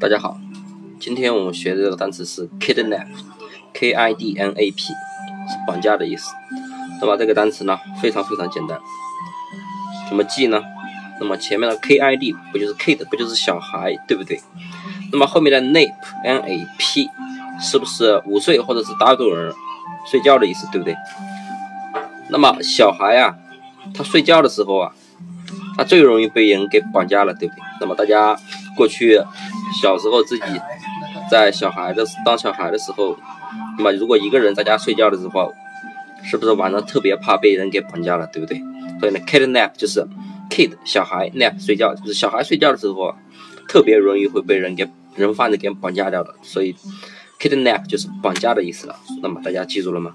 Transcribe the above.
大家好，今天我们学的这个单词是 kidnap，k i d n a p，是绑架的意思。那么这个单词呢，非常非常简单，怎么记呢？那么前面的 k i d 不就是 kid，不就是小孩，对不对？那么后面的 nap，n a p，是不是午睡或者是打盹儿、睡觉的意思，对不对？那么小孩啊，他睡觉的时候啊。他最容易被人给绑架了，对不对？那么大家过去小时候自己在小孩的当小孩的时候，那么如果一个人在家睡觉的时候，是不是晚上特别怕被人给绑架了，对不对？所以呢，kidnap 就是 kid 小孩 nap 睡觉，就是小孩睡觉的时候特别容易会被人给人贩子给绑架掉的，所以 kidnap 就是绑架的意思了。那么大家记住了吗？